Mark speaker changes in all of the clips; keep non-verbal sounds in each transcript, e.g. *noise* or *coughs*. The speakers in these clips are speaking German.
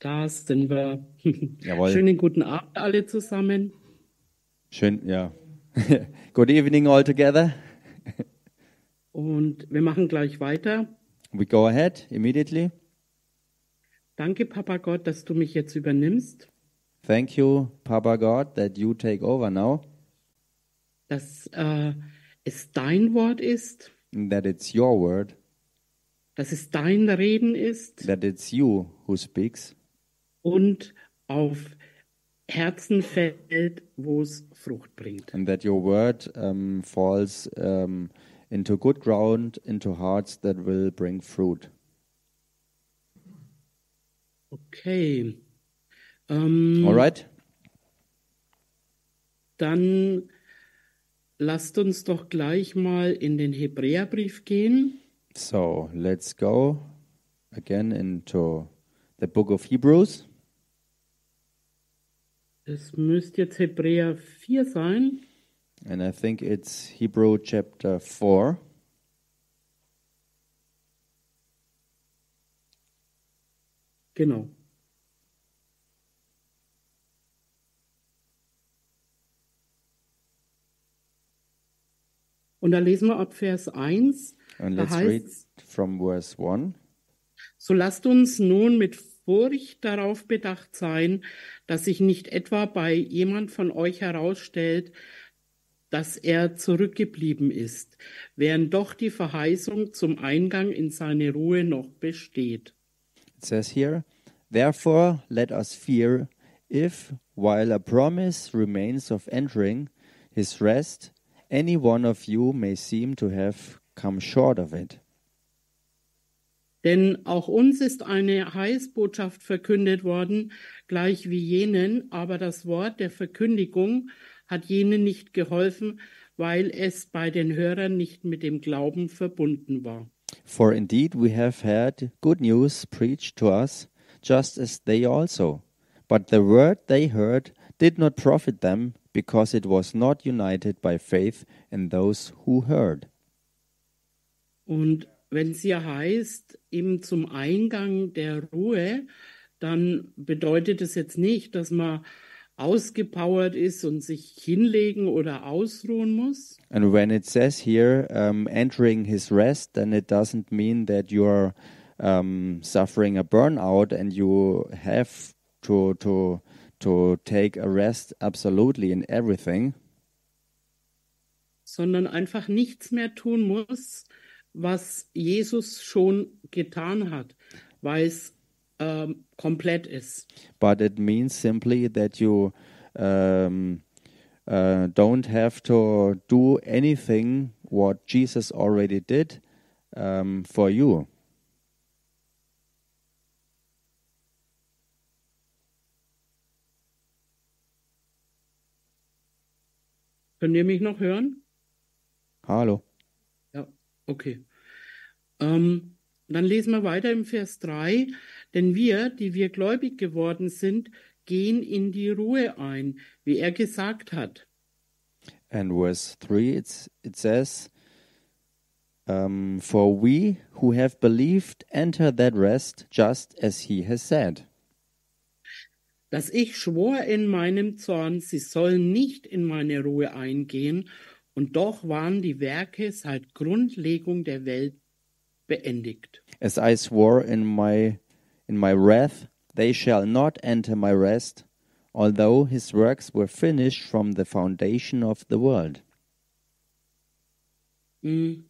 Speaker 1: Da sind wir. *laughs*
Speaker 2: Jawohl.
Speaker 1: Schönen guten Abend alle zusammen.
Speaker 2: Schön, ja. *laughs* Good evening all together.
Speaker 1: Und wir machen gleich weiter.
Speaker 2: We go ahead immediately.
Speaker 1: Danke, Papa Gott, dass du mich jetzt übernimmst,
Speaker 2: Thank you, Papa God, that you take over now,
Speaker 1: dass äh, es dein Wort ist,
Speaker 2: that it's your word,
Speaker 1: dass es dein Reden ist
Speaker 2: that it's you who speaks,
Speaker 1: und auf Herzen fällt, wo es Frucht bringt.
Speaker 2: and that your word um, falls um, into good ground, into hearts that will bring fruit.
Speaker 1: Okay. Ähm,
Speaker 2: All right?
Speaker 1: Dann lasst uns doch gleich mal in den Hebräerbrief gehen.
Speaker 2: So let's go again into the book of Hebrews.
Speaker 1: Es müsste jetzt Hebräer 4 sein.
Speaker 2: And I think it's Hebrew chapter 4.
Speaker 1: Genau. Und da lesen wir ab Vers 1.
Speaker 2: And
Speaker 1: Da
Speaker 2: let's read from verse 1.
Speaker 1: So lasst uns nun mit Furcht darauf bedacht sein, dass sich nicht etwa bei jemand von euch herausstellt, dass er zurückgeblieben ist, während doch die Verheißung zum Eingang in seine Ruhe noch besteht.
Speaker 2: It says here, Therefore let us fear if, while a promise remains of entering his rest, any one of you may seem to have come short of it.
Speaker 1: Denn auch uns ist eine Heilsbotschaft verkündet worden, gleich wie jenen, aber das Wort der Verkündigung hat jenen nicht geholfen, weil es bei den Hörern nicht mit dem Glauben verbunden war.
Speaker 2: For indeed we have had good news preached to us, just as they also. But the word they heard did not profit them, because it was not united by faith in those who heard.
Speaker 1: Und wenn es hier heißt, eben zum Eingang der Ruhe, dann bedeutet es jetzt nicht, dass man ausgepowert ist und sich hinlegen oder ausruhen muss,
Speaker 2: And when it says here, um, entering his rest, then it doesn't mean that you're um, suffering a burnout and you have to to to take a rest absolutely in everything,
Speaker 1: sondern einfach nichts mehr tun muss, was Jesus schon getan hat, weil es ähm, komplett ist.
Speaker 2: but it means simply that you um, uh, don't have to do anything what Jesus already did um, for you.
Speaker 1: Könnt ihr mich noch hören?
Speaker 2: Hallo.
Speaker 1: Okay. Ähm, dann lesen wir weiter im Vers 3. Denn wir, die wir gläubig geworden sind, gehen in die Ruhe ein, wie er gesagt hat.
Speaker 2: And verse 3, it's, it says, um, For we who have believed enter that rest just as he has said.
Speaker 1: Dass ich schwor in meinem Zorn, sie sollen nicht in meine Ruhe eingehen, und doch waren die Werke seit Grundlegung der Welt beendigt.
Speaker 2: As I swore in my, in my wrath, they shall not enter my rest, although his works were finished from the foundation of the world.
Speaker 1: Mm.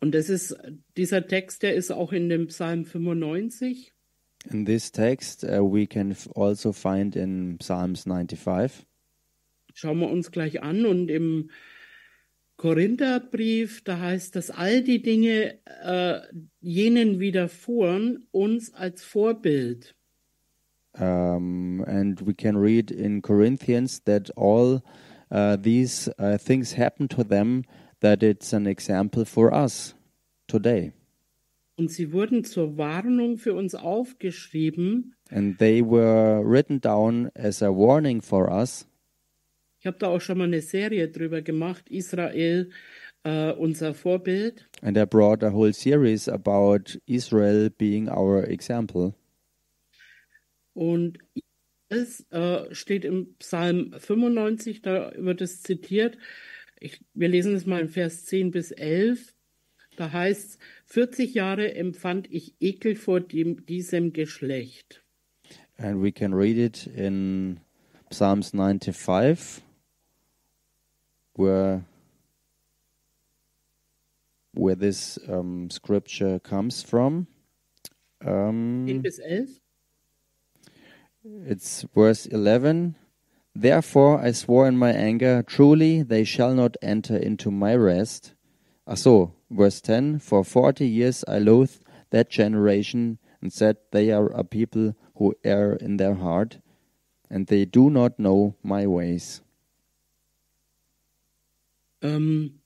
Speaker 1: Und das ist, dieser Text, der ist auch in dem Psalm 95.
Speaker 2: In this text, uh, we can also find in Psalms 95.
Speaker 1: Schauen wir uns gleich an. Und im Korintherbrief, da heißt, dass all die Dinge äh, jenen widerfuhren, uns als Vorbild.
Speaker 2: Um, and we can read in Corinthians that all uh, these uh, things happen to them, that it's an example for us today.
Speaker 1: Und sie wurden zur Warnung für uns aufgeschrieben.
Speaker 2: And they were written down as a warning for us.
Speaker 1: Ich habe da auch schon mal eine Serie drüber gemacht, Israel, äh, unser Vorbild.
Speaker 2: And I brought a whole series about Israel being our example.
Speaker 1: Und es äh, steht im Psalm 95, da wird es zitiert. Ich, wir lesen es mal in Vers 10 bis 11. Da heißt es, 40 Jahre empfand ich Ekel vor dem, diesem Geschlecht.
Speaker 2: And we can read it in Psalms 95, where where this um, scripture comes from. Um,
Speaker 1: 10 bis 11.
Speaker 2: It's verse 11. Therefore I swore in my anger, truly they shall not enter into my rest. Ach so, verse 10. For 40 years I loathed that generation and said, They are a people who err in their heart, and they do not know my ways.
Speaker 1: Ähm,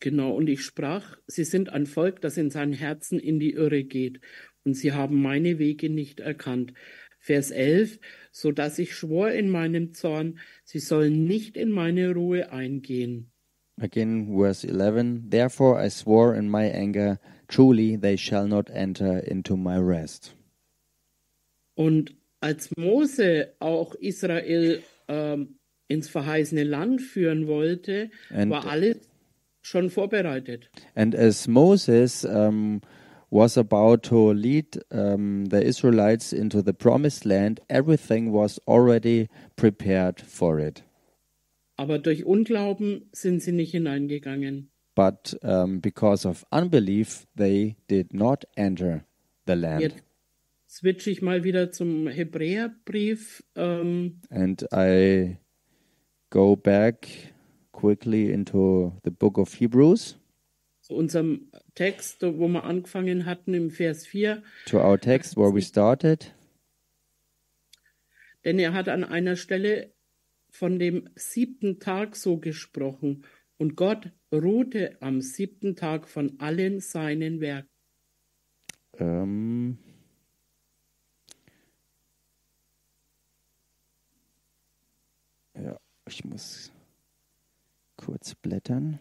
Speaker 1: genau, und ich sprach, sie sind ein Volk, das in seinen Herzen in die Irre geht, und sie haben meine Wege nicht erkannt. Vers 11, so dass ich schwor in meinem Zorn, sie sollen nicht in meine Ruhe eingehen.
Speaker 2: Again, verse 11. Therefore I swore in my anger, truly they shall not enter into my rest.
Speaker 1: Und als Mose auch Israel ähm, ins verheißene Land führen wollte,
Speaker 2: And-
Speaker 1: war alles schon vorbereitet.
Speaker 2: And as Moses um, was about to lead um, the Israelites into the promised land, everything was already prepared for it.
Speaker 1: Aber durch Unglauben sind sie nicht hineingegangen.
Speaker 2: But um, because of unbelief, they did not enter the land.
Speaker 1: Jetzt switche ich mal wieder zum Hebräerbrief. Ähm,
Speaker 2: And I go back quickly into the book of Hebrews,
Speaker 1: zu unserem Text, wo wir angefangen hatten im Vers 4.
Speaker 2: to our text where we started.
Speaker 1: Denn er hat an einer Stelle von dem siebten Tag so gesprochen. Und Gott ruhte am siebten Tag von allen seinen Werken.
Speaker 2: Um, ja, ich muss kurz blättern.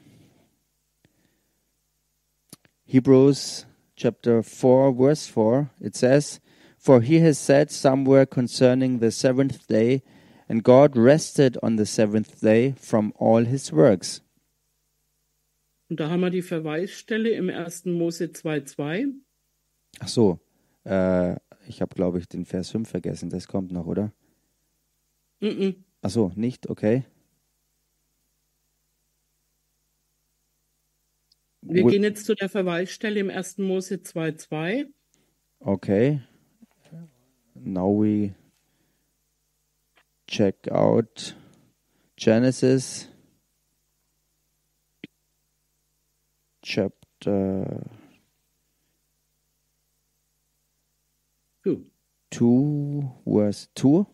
Speaker 2: Hebrews chapter 4, verse 4, it says, For he has said somewhere concerning the seventh day, and God rested on the seventh day from all his works.
Speaker 1: Und da haben wir die Verweisstelle im 1. Mose 2,2.
Speaker 2: Ach so, äh, ich habe, glaube ich, den Vers 5 vergessen. Das kommt noch, oder?
Speaker 1: Mhm.
Speaker 2: Ach so, nicht? Okay.
Speaker 1: Wir
Speaker 2: Wi-
Speaker 1: gehen jetzt zu der Verweisstelle im 1. Mose 2,2.
Speaker 2: Okay. Now we check out Genesis chapter
Speaker 1: Gut.
Speaker 2: 2, verse 2.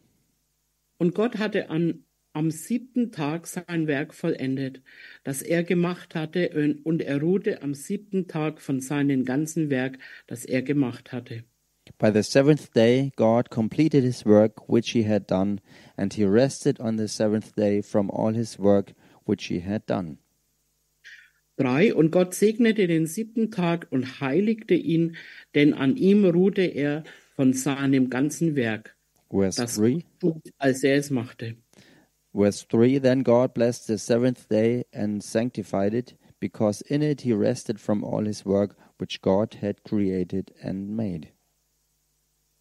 Speaker 1: Und Gott hatte an, am siebten Tag sein Werk vollendet, das er gemacht hatte, und er ruhte am siebten Tag von seinem ganzen Werk, das er gemacht hatte.
Speaker 2: By the seventh day, God completed his work which he had done, and he rested on the seventh day from all his work which he had done.
Speaker 1: Drei, und Gott segnete den siebten Tag und heiligte ihn, denn an ihm ruhte er von seinem ganzen Werk,
Speaker 2: Verse
Speaker 1: das
Speaker 2: 3.
Speaker 1: tut, als er es machte.
Speaker 2: Verse 3 Then God blessed the seventh day and sanctified it, because in it he rested from all his work which God had created and made.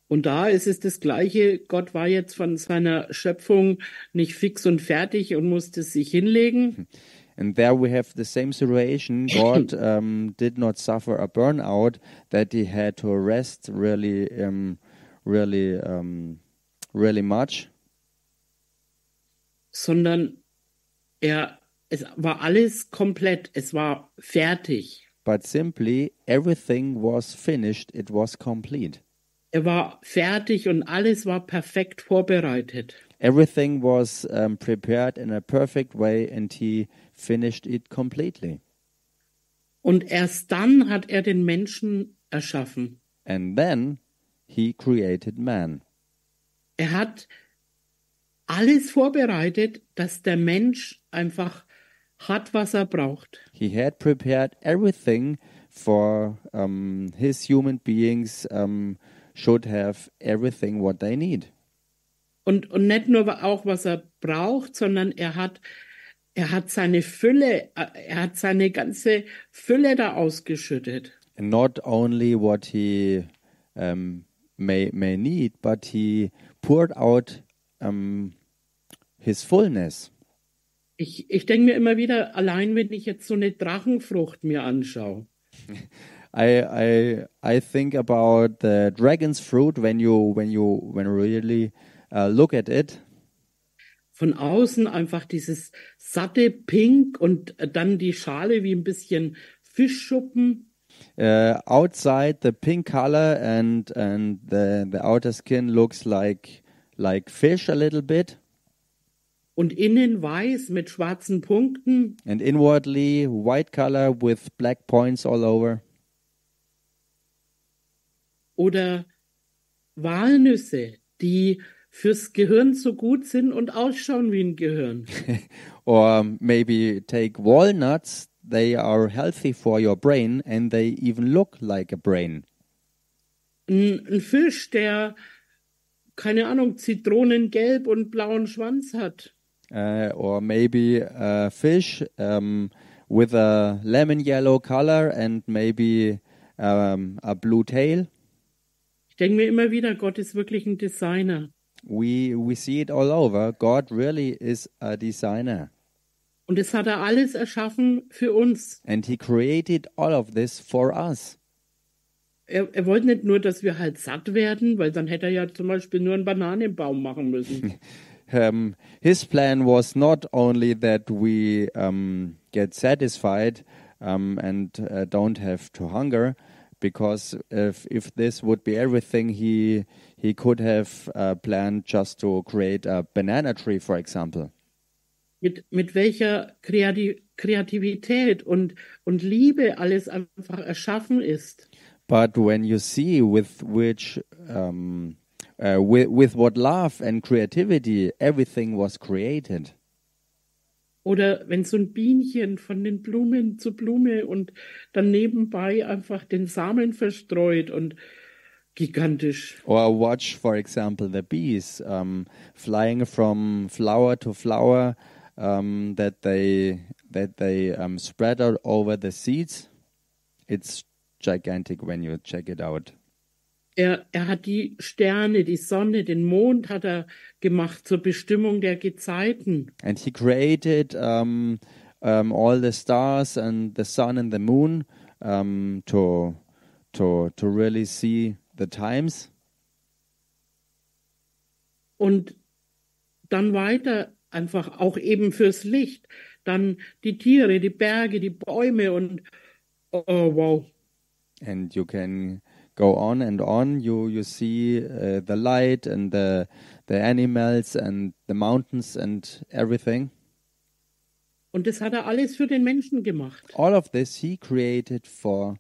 Speaker 1: Und da ist es das Gleiche. Gott war jetzt von seiner Schöpfung nicht fix und fertig und musste sich hinlegen,
Speaker 2: And there we have the same situation. *coughs* God um, did not suffer a burnout that he had to rest really, um, really, um, really much.
Speaker 1: sondern er, es war alles komplett, es war fertig.
Speaker 2: But simply everything was finished, it was complete.
Speaker 1: Er war fertig und alles war perfekt vorbereitet.
Speaker 2: Everything was um, prepared in a perfect way, and he finished it completely.
Speaker 1: Und erst dann hat er den Menschen erschaffen.
Speaker 2: And then he created man.
Speaker 1: Er hat alles vorbereitet, dass der Mensch einfach hat, was er braucht.
Speaker 2: He had prepared everything for um, his human beings um, should have everything what they need.
Speaker 1: Und, und nicht nur auch, was er braucht, sondern er hat, er hat seine Fülle, er hat seine ganze Fülle da ausgeschüttet.
Speaker 2: And not only what he um, may may need, but he poured out um, his fullness.
Speaker 1: Ich, ich denke mir immer wieder, allein wenn ich jetzt so eine Drachenfrucht mir anschaue, *laughs*
Speaker 2: I I I think about the dragon's fruit when you when you when you really uh, look at it.
Speaker 1: von außen einfach dieses satte Pink und dann die Schale wie ein bisschen Fischschuppen.
Speaker 2: Uh, outside the pink color and and the the outer skin looks like like fish a little bit,
Speaker 1: Und innen weiß mit schwarzen Punkten.
Speaker 2: and inwardly white color with black points all over.
Speaker 1: Oder Walnüsse, die fürs Gehirn so gut sind und ausschauen wie ein Gehirn. *laughs*
Speaker 2: or maybe take walnuts. They are healthy for your brain and they even look like a brain.
Speaker 1: Ein, Fisch, der, keine Ahnung, Zitronengelb und blauen Schwanz hat.
Speaker 2: Uh, or maybe a fish um, with a lemon yellow color and maybe um, a blue tail.
Speaker 1: Ich denke mir immer wieder, Gott ist wirklich ein Designer.
Speaker 2: We we see it all over. God really is a designer,
Speaker 1: Und das hat er alles erschaffen für uns.
Speaker 2: and He created all of this for us.
Speaker 1: Er, er wollte nicht nur, dass wir halt satt werden, weil dann hätte er ja zum Beispiel nur einen Bananenbaum machen müssen. *laughs*
Speaker 2: um, his plan was not only that we um, get satisfied um, and uh, don't have to hunger, because if if this would be everything, he he could have uh, planned just to create a banana tree, for example.
Speaker 1: Mit, mit welcher Kreati Kreativität und, und Liebe alles einfach erschaffen ist.
Speaker 2: But when you see with which um, uh, with, with what love and creativity everything was created,
Speaker 1: Oder wenn so ein Bienchen von den Blumen zu Blume und dann nebenbei einfach den Samen verstreut und gigantisch.
Speaker 2: Or watch, for example, the bees um, flying from flower to flower um, that they that they um, spread out over the seeds. It's gigantic when you check it out.
Speaker 1: Er, er hat die Sterne, die Sonne, den Mond hat er gemacht zur Bestimmung der Gezeiten.
Speaker 2: And he created um, um, all the stars and the sun and the moon um, to to to really see the times.
Speaker 1: Und dann weiter einfach auch eben fürs Licht. Dann die Tiere, die Berge, die Bäume und oh, wow.
Speaker 2: and you can go on and on you you see uh, the light and the the animals and the mountains and everything
Speaker 1: Und das hat er alles für den Menschen gemacht.
Speaker 2: all of this he created for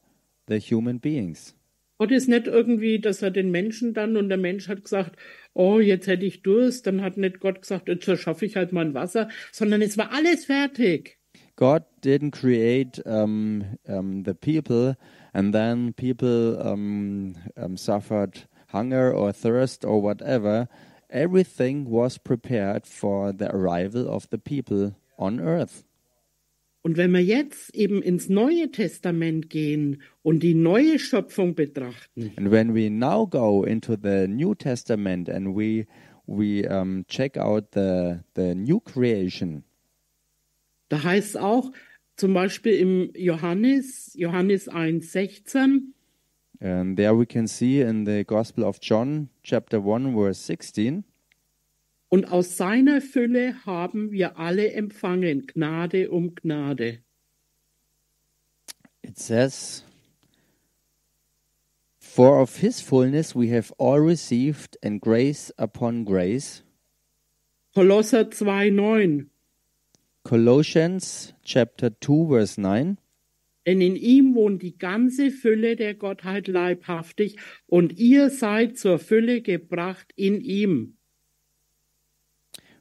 Speaker 2: the human beings
Speaker 1: Gott ist nicht irgendwie, dass er den Menschen dann und der Mensch hat gesagt, oh, jetzt hätte ich Durst, dann hat nicht Gott gesagt, jetzt schaffe ich halt mal ein Wasser, sondern es war alles fertig.
Speaker 2: god didn't create um, um, the people and then people um, suffered hunger or thirst or whatever. Everything was prepared for the arrival of the people on earth
Speaker 1: Und wenn wir jetzt eben ins Neue Testament gehen und die neue Schöpfung betrachten,
Speaker 2: And when we now go into the New Testament and we we um, check out the the new creation,
Speaker 1: da heißt es auch, zum Beispiel im Johannes, Johannes 1,16,
Speaker 2: and there we can see in the Gospel of John, chapter one, verse sixteen,
Speaker 1: und aus seiner Fülle haben wir alle empfangen, Gnade um Gnade.
Speaker 2: it says, "For of His fullness we have all received, and grace upon grace."
Speaker 1: Kolosser 2,9.
Speaker 2: Colossians chapter two, verse nine.
Speaker 1: Denn in ihm wohnt die ganze Fülle der Gottheit leibhaftig, und ihr seid zur Fülle gebracht in ihm.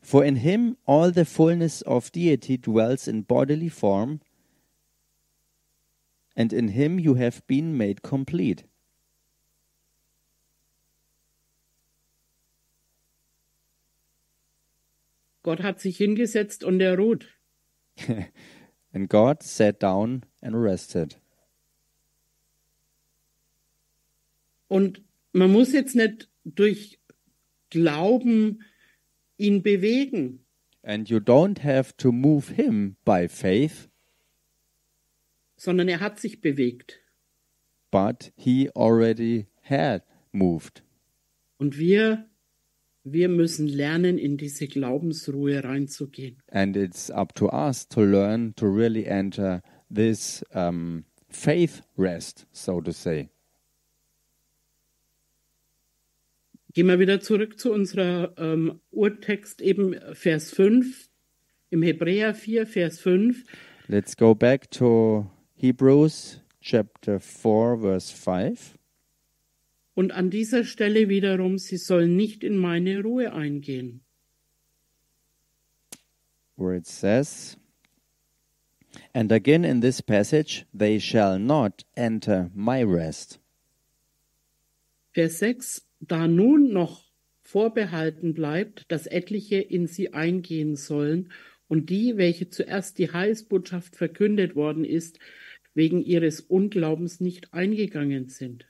Speaker 2: For in him all the fullness of deity dwells in bodily form, and in him you have been made complete.
Speaker 1: Gott hat sich hingesetzt und er ruht. *laughs*
Speaker 2: and God sat down and rested.
Speaker 1: Und man muss jetzt nicht durch Glauben ihn bewegen,
Speaker 2: And you don't have to move him by faith,
Speaker 1: sondern er hat sich bewegt.
Speaker 2: but he already had moved.
Speaker 1: Und wir, wir müssen lernen, in diese Glaubensruhe reinzugehen.
Speaker 2: And it's up to us to learn to really enter this um, faith rest, so to say.
Speaker 1: Gehen wir wieder zurück zu unserer ähm, Urtext, eben Vers 5, im Hebräer 4, Vers 5.
Speaker 2: Let's go back to Hebrews chapter 4, verse 5.
Speaker 1: Und an dieser Stelle wiederum, sie sollen nicht in meine Ruhe eingehen.
Speaker 2: where it says, And again in this passage, they shall not enter my rest.
Speaker 1: Vers 6, da nun noch vorbehalten bleibt, dass etliche in sie eingehen sollen und die, welche zuerst die Heilsbotschaft verkündet worden ist, wegen ihres Unglaubens nicht eingegangen sind.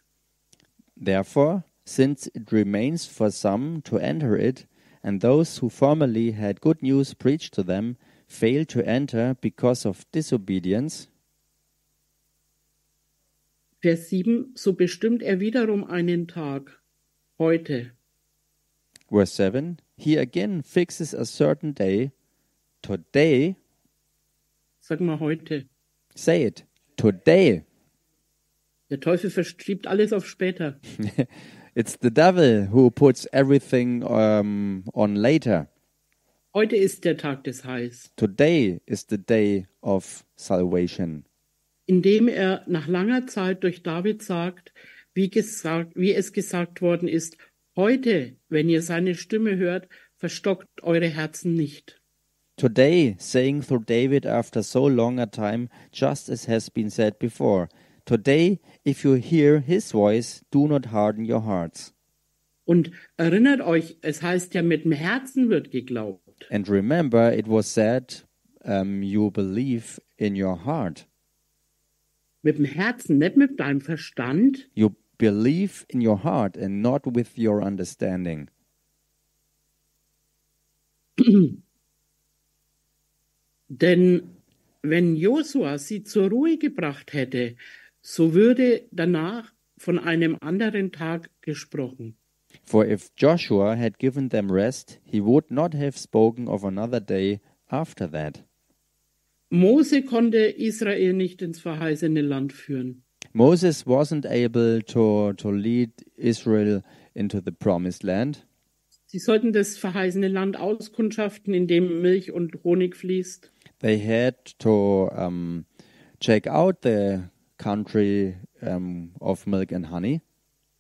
Speaker 2: Therefore, since it remains for some to enter it, and those who formerly had good news preached to them fail to enter because of disobedience,
Speaker 1: Vers 7, so bestimmt er wiederum einen Tag, heute,
Speaker 2: verse 7, he again fixes a certain day, today,
Speaker 1: sag mal heute.
Speaker 2: say it, today.
Speaker 1: Der Teufel verstriebt alles auf später. *laughs*
Speaker 2: It's the devil who puts everything um, on later.
Speaker 1: Heute ist der Tag des Heils,
Speaker 2: Today is the day of salvation,
Speaker 1: indem er nach langer Zeit durch David sagt, wie, gesagt, wie es gesagt worden ist, heute, wenn ihr seine Stimme hört, verstockt eure Herzen nicht.
Speaker 2: Today, saying through David after so long a time, just as has been said before, Today, if you hear his voice, do not harden your hearts.
Speaker 1: Und erinnert euch, es heißt ja, mit dem Herzen wird geglaubt.
Speaker 2: And remember, it was said, um, you believe in your heart.
Speaker 1: Mit dem Herzen, nicht mit deinem Verstand.
Speaker 2: You believe in your heart and not with your understanding. *clears throat*
Speaker 1: Denn wenn Josua sie zur Ruhe gebracht hätte, so würde danach von einem anderen Tag gesprochen.
Speaker 2: For if Joshua had given them rest, he would not have spoken of another day after that.
Speaker 1: Mose konnte Israel nicht ins verheißene Land führen.
Speaker 2: Moses wasn't able to, to lead Israel into the promised land.
Speaker 1: Sie sollten das verheißene Land auskundschaften, in dem Milch und Honig fließt.
Speaker 2: They had to um, check out the country um, of milk and honey.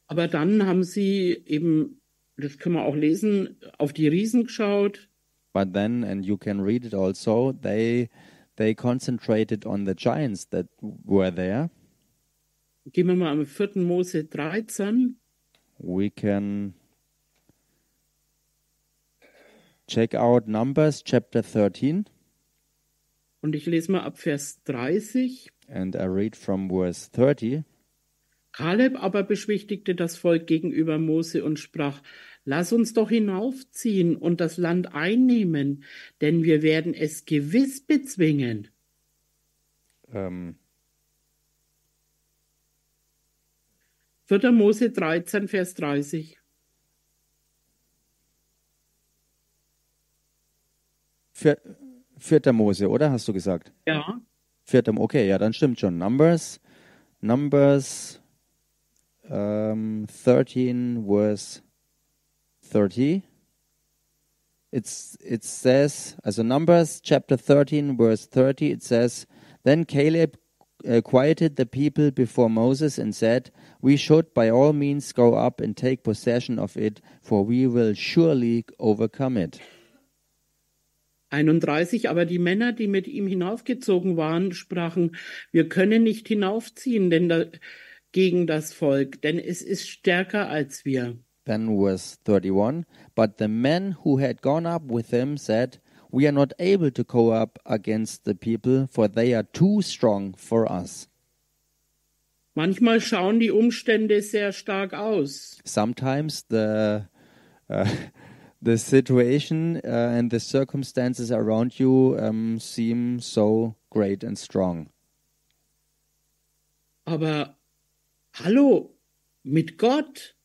Speaker 1: Aber dann haben sie eben, das können wir auch lesen, auf die Riesen geschaut.
Speaker 2: But then, and you can read it also, they they concentrated on the giants that were there.
Speaker 1: Gehen wir mal am 4. Mose 13.
Speaker 2: We can check out Numbers chapter 13,
Speaker 1: Und ich lese mal ab Vers 30.
Speaker 2: and I read from verse 30.
Speaker 1: Kaleb aber beschwichtigte das Volk gegenüber Mose und sprach, Lass uns doch hinaufziehen und das Land einnehmen, denn wir werden es gewiss bezwingen.
Speaker 2: Um,
Speaker 1: 4. Mose 13, Vers 30.
Speaker 2: vier, vierter Mose, oder? Hast du gesagt?
Speaker 1: Ja,
Speaker 2: Vierter, okay, ja, dann stimmt schon. Numbers, Numbers um, 13, verse 30. It's, it says, also Numbers chapter 13, verse 30, it says, Then Caleb uh, quieted the people before Moses and said, We should by all means go up and take possession of it, for we will surely overcome it.
Speaker 1: 31. Aber die Männer, die mit ihm hinaufgezogen waren, sprachen, wir können nicht hinaufziehen denn da, gegen das Volk, denn es ist stärker als wir.
Speaker 2: Then verse 31 But the men who had gone up with him said, we are not able to go up against the people, for they are too strong for us.
Speaker 1: Manchmal schauen die Umstände sehr stark aus.
Speaker 2: Sometimes the uh, *laughs* the situation uh, and the circumstances around you um, seem so great and strong.
Speaker 1: Aber hallo, mit Gott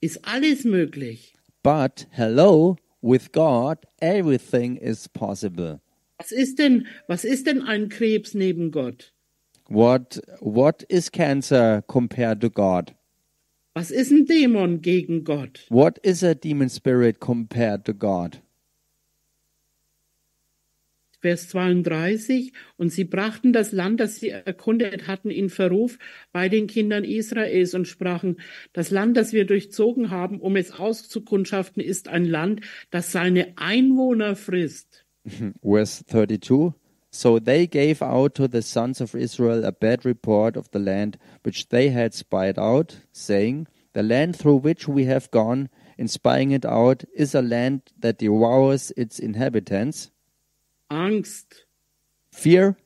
Speaker 1: ist alles möglich.
Speaker 2: But hello, with God, everything is possible.
Speaker 1: Was ist denn, was ist denn ein Krebs neben Gott?
Speaker 2: What what is cancer compared to God?
Speaker 1: Was ist ein Dämon gegen Gott?
Speaker 2: What is a demon spirit compared to God?
Speaker 1: Vers 32, und sie brachten das Land, das sie erkundet hatten, in Verruf bei den Kindern Israels und sprachen, das Land, das wir durchzogen haben, um es auszukundschaften, ist ein Land, das seine Einwohner frisst. *laughs*
Speaker 2: Verse 32 So they gave out to the sons of Israel a bad report of the land which they had spied out, saying, The land through which we have gone, in spying it out, is a land that devours its inhabitants.
Speaker 1: Angst.
Speaker 2: Fear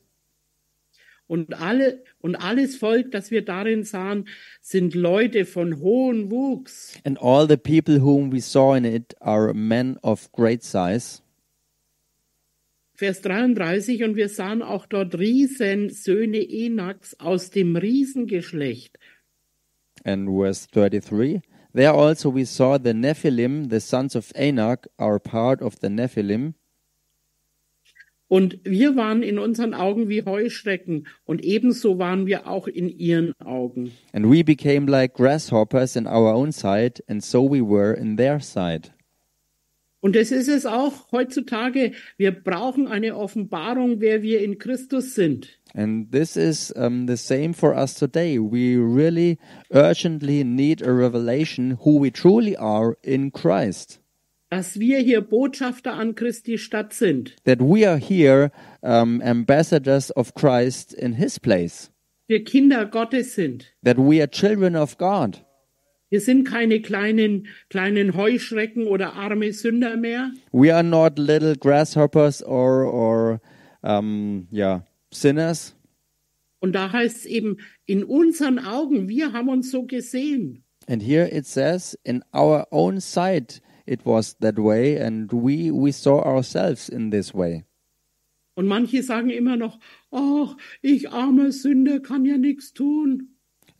Speaker 1: Und alle, und alles Volk, das wir darin sahen, sind Leute von hohem Wuchs.
Speaker 2: and all the people whom we saw in it are men of great size.
Speaker 1: Vers 33, und wir sahen auch dort Riesen, Söhne Enaks aus dem Riesengeschlecht.
Speaker 2: And verse 33 There also we saw the Nephilim, the sons of Anak, are part of the Nephilim.
Speaker 1: Und wir waren in unseren Augen wie Heuschrecken, und ebenso waren wir auch in ihren Augen.
Speaker 2: And we became like grasshoppers in our own sight, and so we were in their sight.
Speaker 1: Und es ist es auch heutzutage. Wir brauchen eine Offenbarung, wer wir in Christus sind.
Speaker 2: And this is um, the same for us today. We really urgently need a revelation who we truly are in Christ.
Speaker 1: Dass wir hier Botschafter an Christi Stadt sind.
Speaker 2: That we are here um, ambassadors of Christ in His place.
Speaker 1: Wir Kinder Gottes sind.
Speaker 2: That we are children of God.
Speaker 1: Wir sind keine kleinen, kleinen Heuschrecken oder arme Sünder mehr.
Speaker 2: We are not little grasshoppers or, or um, yeah, sinners.
Speaker 1: Und da heißt es eben, in unseren Augen, wir haben uns so gesehen.
Speaker 2: And here it says, in our own sight it was that way, and we, we saw ourselves in this way.
Speaker 1: Und manche sagen immer noch, ach, ich armer Sünder kann ja nichts tun.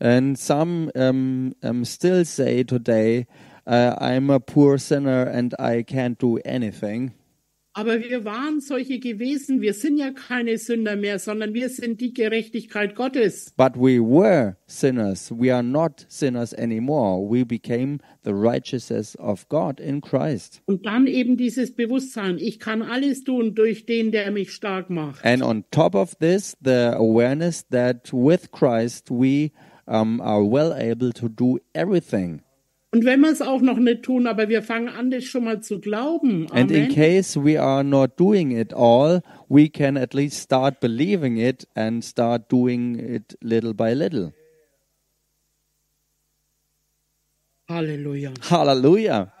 Speaker 2: And some um, um, still say today, uh, I'm a poor sinner and I can't do anything.
Speaker 1: Aber wir waren solche gewesen. Wir sind ja keine Sünder mehr, sondern wir sind die Gerechtigkeit Gottes.
Speaker 2: But we were sinners. We are not sinners anymore. We became the righteousness of God in Christ.
Speaker 1: Und dann eben dieses Bewusstsein, ich kann alles tun durch den, der mich stark macht.
Speaker 2: And on top of this, the awareness that with Christ we um, are well able to do everything.
Speaker 1: Und wenn wir es auch noch nicht tun, aber wir fangen an, das schon mal zu glauben.
Speaker 2: And in
Speaker 1: Amen.
Speaker 2: case we are not doing it all, we can at least start believing it and start doing it little by little.
Speaker 1: Halleluja.
Speaker 2: Hallelujah.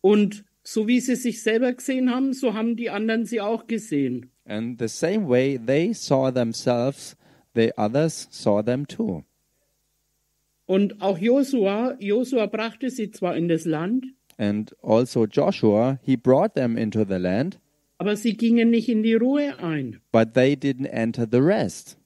Speaker 1: Und so wie sie sich selber gesehen haben, so haben die anderen sie auch gesehen.
Speaker 2: And the same way they saw themselves, the others saw them too.
Speaker 1: Und auch Josua, Josua brachte sie zwar in das Land,
Speaker 2: And also Joshua, he brought them into the land,
Speaker 1: aber sie gingen nicht in die Ruhe ein.
Speaker 2: but they didn't enter the rest.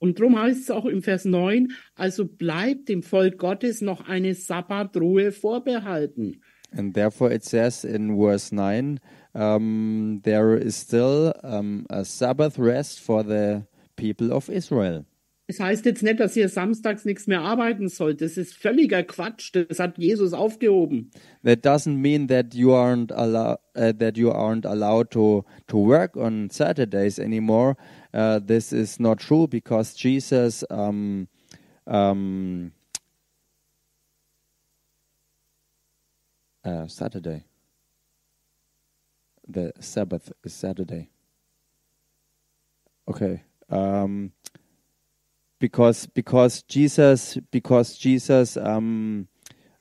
Speaker 1: Und darum heißt es auch im Vers 9, also bleibt dem Volk Gottes noch eine Sabbatruhe vorbehalten.
Speaker 2: And therefore it says in verse 9, um, there is still um, a Sabbath rest for the people of Israel.
Speaker 1: Es heißt jetzt nicht, dass ihr samstags nichts mehr arbeiten sollt. Das ist völliger Quatsch. Das hat Jesus aufgehoben.
Speaker 2: That doesn't mean that you aren't allow, uh, that you aren't allowed to to work on Saturdays anymore. Uh, this is not true because Jesus um, um, uh, Saturday. The Sabbath is Saturday. Okay. Um, because because Jesus because Jesus um,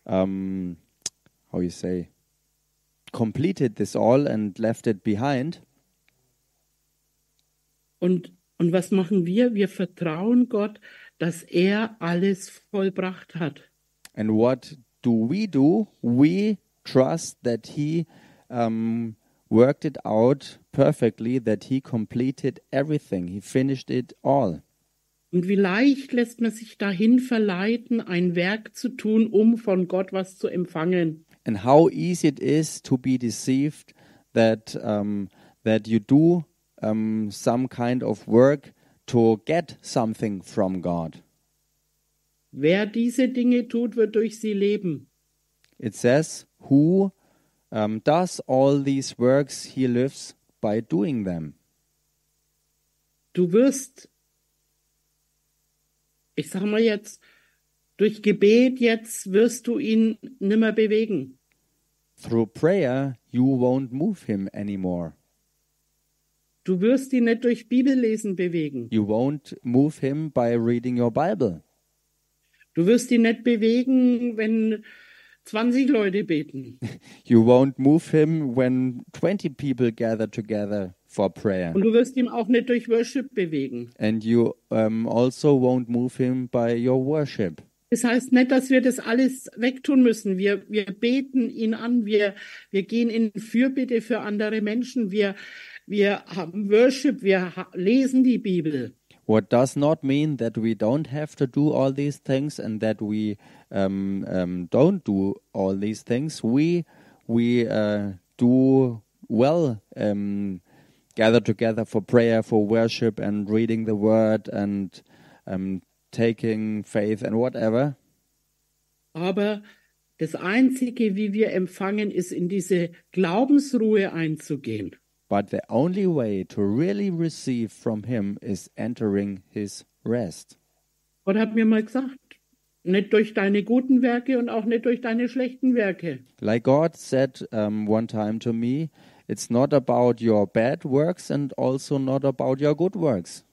Speaker 2: um, how you say completed this all and left it behind.
Speaker 1: Und, und was machen wir? Wir vertrauen Gott, dass er alles vollbracht hat.
Speaker 2: And what do we do? We trust that He um, worked it out perfectly, that He completed everything, He finished it all.
Speaker 1: Und wie leicht lässt man sich dahin verleiten, ein Werk zu tun, um von Gott was zu empfangen.
Speaker 2: And how easy it is to be deceived that um, that you do um, some kind of work to get something from God.
Speaker 1: Wer diese Dinge tut, wird durch sie leben.
Speaker 2: It says, "Who um, does all these works? He lives by doing them."
Speaker 1: Du wirst, ich sag mal jetzt, durch Gebet jetzt wirst du ihn nimmer bewegen.
Speaker 2: Through prayer, you won't move him anymore.
Speaker 1: Du wirst ihn nicht durch Bibellesen bewegen.
Speaker 2: You won't move him by reading your Bible.
Speaker 1: Du wirst ihn nicht bewegen, wenn 20 Leute beten. *laughs*
Speaker 2: You won't move him when 20 people gather together for prayer.
Speaker 1: Und du wirst ihn auch nicht durch Worship bewegen.
Speaker 2: And you um, also won't move him by your worship.
Speaker 1: Das heißt nicht, dass wir das alles wegtun müssen. Wir, wir beten ihn an, wir, wir gehen in Fürbitte für andere Menschen, wir, wir haben Worship, wir ha lesen die Bibel.
Speaker 2: What does not mean that we don't have to do all these things and that we um, um, don't do all these things. We we uh, do well um, gather together for prayer, for worship, and reading the Word and um, taking faith and whatever.
Speaker 1: Aber das Einzige, wie wir empfangen, ist in diese Glaubensruhe einzugehen.
Speaker 2: But the only way to really receive from Him is entering His rest.
Speaker 1: Gott hat mir mal gesagt, nicht durch deine guten Werke und auch nicht durch deine schlechten Werke,
Speaker 2: Like God said um, one time to me, it's not about your bad works and also not about your good works,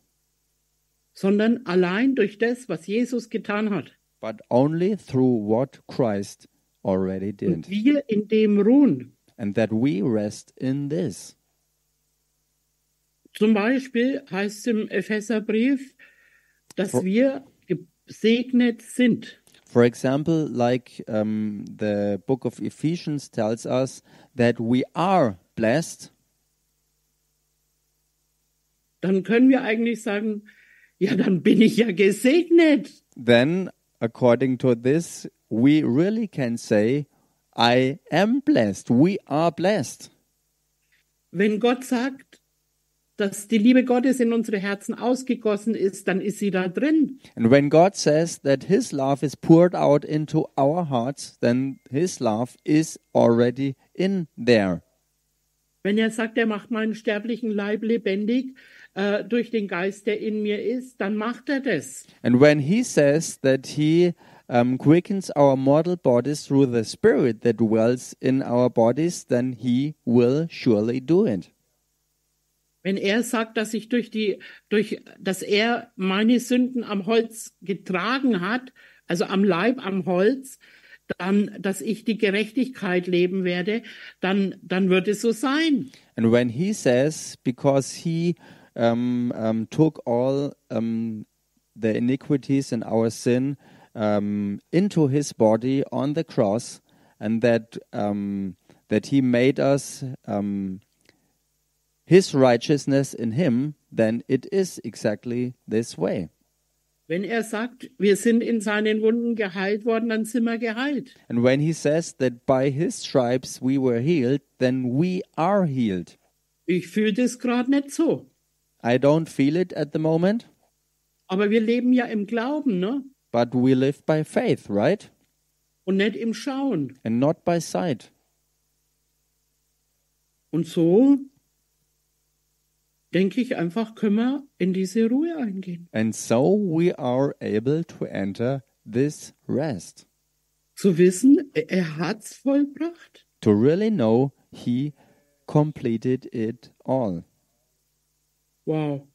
Speaker 1: sondern allein durch das, was Jesus getan hat.
Speaker 2: but only through what Christ already did.
Speaker 1: Und wir in dem ruhen.
Speaker 2: And that we rest in this.
Speaker 1: Zum Beispiel heißt im Epheserbrief, dass
Speaker 2: Vor-
Speaker 1: wir gesegnet sind.
Speaker 2: For example, like um, the book of Ephesians tells us that we are blessed,
Speaker 1: Dann können wir eigentlich sagen, ja, dann bin ich ja gesegnet.
Speaker 2: then according to this, we really can say, I am blessed. We are blessed.
Speaker 1: Wenn Gott sagt, dass die Liebe Gottes in unsere Herzen ausgegossen ist, dann ist sie da drin.
Speaker 2: And when God says that His love is poured out into our hearts, then His love is already in there.
Speaker 1: Wenn er sagt, er macht meinen sterblichen Leib lebendig äh, durch den Geist, der in mir ist, dann macht er das.
Speaker 2: And when He says that He um, quickens our mortal bodies through the Spirit that dwells in our bodies, then He will surely do it.
Speaker 1: Wenn er sagt, dass ich durch die, durch, dass er meine Sünden am Holz getragen hat, also am Leib am Holz, dann, dass ich die Gerechtigkeit leben werde, dann, dann wird es so sein.
Speaker 2: And when He says, because He um, um, took all um, the iniquities and our sin into His body on the cross, and that that He made us His righteousness in Him, then it is exactly this way.
Speaker 1: Wenn er sagt, wir sind in seinen Wunden geheilt worden, dann sind wir geheilt.
Speaker 2: And when He says that by His stripes we were healed, then we are healed.
Speaker 1: Ich fühle das gerade nicht so.
Speaker 2: I don't feel it at the moment,
Speaker 1: Aber wir leben ja im Glauben, ne?
Speaker 2: but we live by faith, right?
Speaker 1: Und nicht im Schauen.
Speaker 2: and not by sight.
Speaker 1: Und so denke ich einfach, können wir in diese Ruhe eingehen.
Speaker 2: And so we are able to enter this rest,
Speaker 1: Zu wissen, er- hat's vollbracht.
Speaker 2: to really know He completed it all.
Speaker 1: Wow.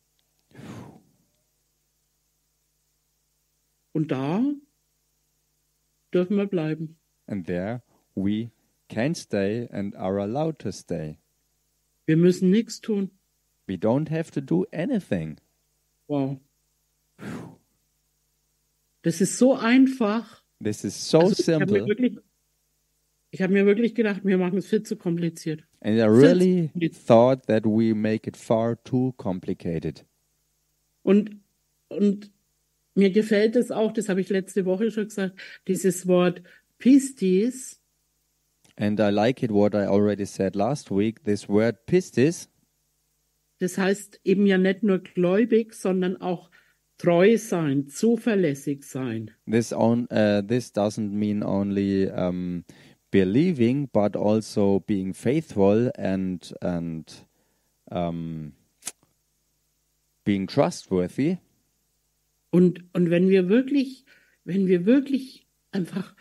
Speaker 1: Und da dürfen wir bleiben.
Speaker 2: And there we can stay and are allowed to stay.
Speaker 1: Wir müssen nichts tun.
Speaker 2: We don't have to do anything.
Speaker 1: Wow. Das ist so einfach.
Speaker 2: This is so
Speaker 1: Also, ich habe mir,
Speaker 2: simple,
Speaker 1: hab mir wirklich gedacht, wir machen es viel zu kompliziert.
Speaker 2: and I really thought that we make it far too complicated.
Speaker 1: Und, und mir gefällt es auch, das habe ich letzte Woche schon gesagt, dieses Wort Pistis,
Speaker 2: And I like it what I already said last week. This word pistis,
Speaker 1: das heißt eben ja nicht nur gläubig, sondern auch treu sein, zuverlässig sein.
Speaker 2: this on uh, this doesn't mean only um, believing, but also being faithful and and um, being trustworthy.
Speaker 1: Und, und wenn wir wirklich, wenn wir wirklich einfach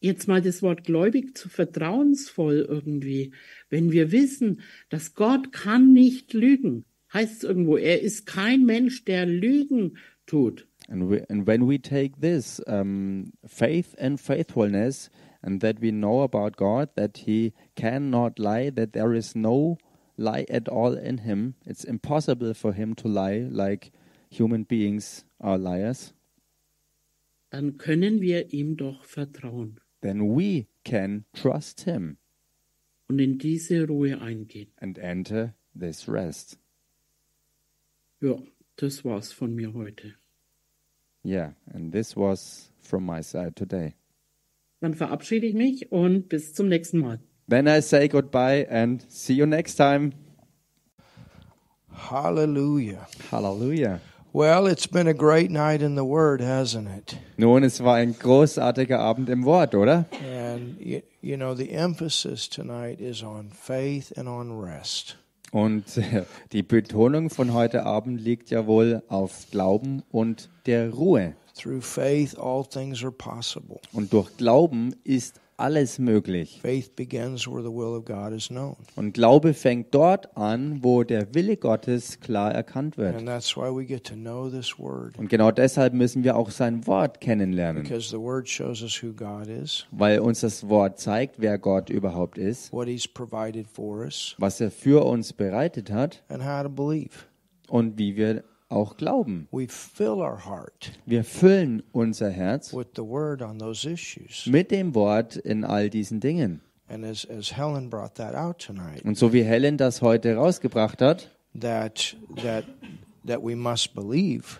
Speaker 1: jetzt mal das Wort gläubig zu vertrauensvoll irgendwie, wenn wir wissen, dass Gott kann nicht lügen, heißt es irgendwo, er ist kein Mensch, der Lügen tut.
Speaker 2: And, we, and when we take this um, faith and faithfulness, and that we know about God, that He cannot lie, that there is no lie at all in Him, it's impossible for Him to lie like human beings are liars,
Speaker 1: Dann können wir ihm doch vertrauen.
Speaker 2: Then we can trust Him
Speaker 1: und in diese Ruhe eingehen.
Speaker 2: and enter this rest.
Speaker 1: Ja, das war's von mir heute.
Speaker 2: Yeah, and this was from my side today.
Speaker 1: Dann verabschiede ich mich und bis zum nächsten Mal.
Speaker 2: Then I say goodbye and see you next time.
Speaker 3: Hallelujah.
Speaker 2: Hallelujah.
Speaker 3: Well, it's been a great night in the Word, hasn't it?
Speaker 2: Nun, es war ein großartiger Abend im Wort, oder?
Speaker 3: And, you, you know, the emphasis tonight is on faith and on rest.
Speaker 2: Und *laughs* die Betonung von heute Abend liegt ja wohl auf Glauben und der Ruhe.
Speaker 3: Through faith, all things are possible.
Speaker 2: Und durch Glauben ist alles möglich. Und Glaube fängt dort an, wo der Wille Gottes klar erkannt wird. Und genau deshalb müssen wir auch sein Wort kennenlernen, weil uns das Wort zeigt, wer Gott überhaupt ist, was er für uns bereitet hat und wie wir auch glauben. Wir füllen unser Herz mit dem Wort in all diesen Dingen. Und so wie Helen das heute rausgebracht hat,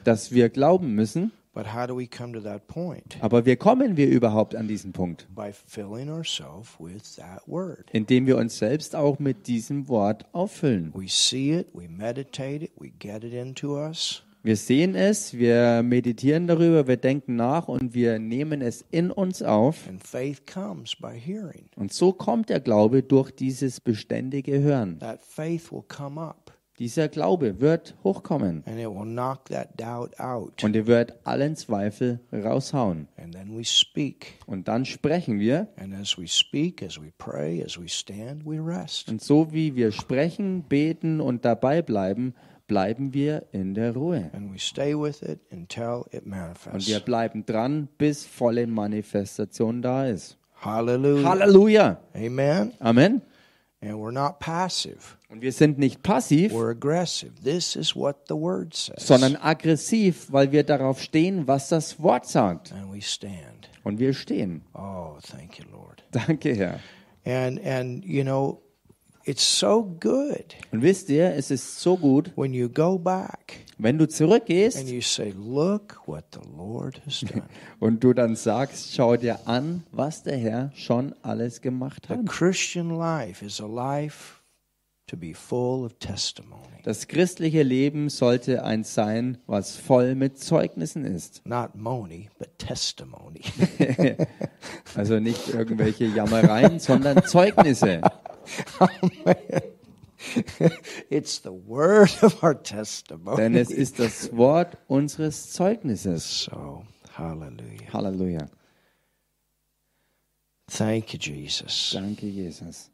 Speaker 2: dass wir glauben müssen,
Speaker 3: But how do we come to that point?
Speaker 2: aber wie kommen wir überhaupt an diesen Punkt?
Speaker 3: By filling ourselves with that word.
Speaker 2: Indem wir uns selbst auch mit diesem Wort auffüllen.
Speaker 3: We see it, we meditate it, we get it into us,
Speaker 2: Wir sehen es, wir meditieren darüber, wir denken nach und wir nehmen es in uns auf.
Speaker 3: and faith comes by hearing.
Speaker 2: Und so kommt der Glaube durch dieses beständige Hören.
Speaker 3: That faith will come up
Speaker 2: Dieser Glaube wird hochkommen
Speaker 3: and it will knock that doubt out.
Speaker 2: und er wird allen Zweifel raushauen.
Speaker 3: And then we speak.
Speaker 2: Und dann sprechen wir
Speaker 3: And as we speak, as we pray, as we stand, we rest.
Speaker 2: und so wie wir sprechen, beten und dabei bleiben, bleiben wir in der Ruhe.
Speaker 3: And we stay with it until it
Speaker 2: Und wir bleiben dran, bis volle Manifestation da ist.
Speaker 3: Hallelujah.
Speaker 2: Halleluja.
Speaker 3: Amen.
Speaker 2: Amen.
Speaker 3: And we're not passive.
Speaker 2: Und wir sind nicht passiv,
Speaker 3: We're aggressive. This is what the word says.
Speaker 2: sondern aggressiv, weil wir darauf stehen, was das Wort sagt.
Speaker 3: and we stand.
Speaker 2: Und wir stehen.
Speaker 3: Oh, thank you, Lord.
Speaker 2: Danke, Herr.
Speaker 3: And and you know, it's so good
Speaker 2: Und wisst ihr, es ist so gut,
Speaker 3: when you go back
Speaker 2: wenn du
Speaker 3: and
Speaker 2: zurückgehst
Speaker 3: you say, "Look what the Lord has done." *laughs*
Speaker 2: und du dann sagst, schau dir an, was der Herr schon alles gemacht
Speaker 3: the
Speaker 2: hat.
Speaker 3: Christian life is a life to be full of testimony,
Speaker 2: Das christliche Leben sollte eins sein, was voll mit Zeugnissen ist. *laughs*
Speaker 3: not money, but testimony. *laughs*
Speaker 2: Also nicht irgendwelche Jammereien, sondern Zeugnisse. *laughs*
Speaker 3: it's the word of our testimony.
Speaker 2: Denn es ist das Wort unseres Zeugnisses.
Speaker 3: so, hallelujah.
Speaker 2: Halleluja.
Speaker 3: Thank you, Jesus.
Speaker 2: Danke, Jesus.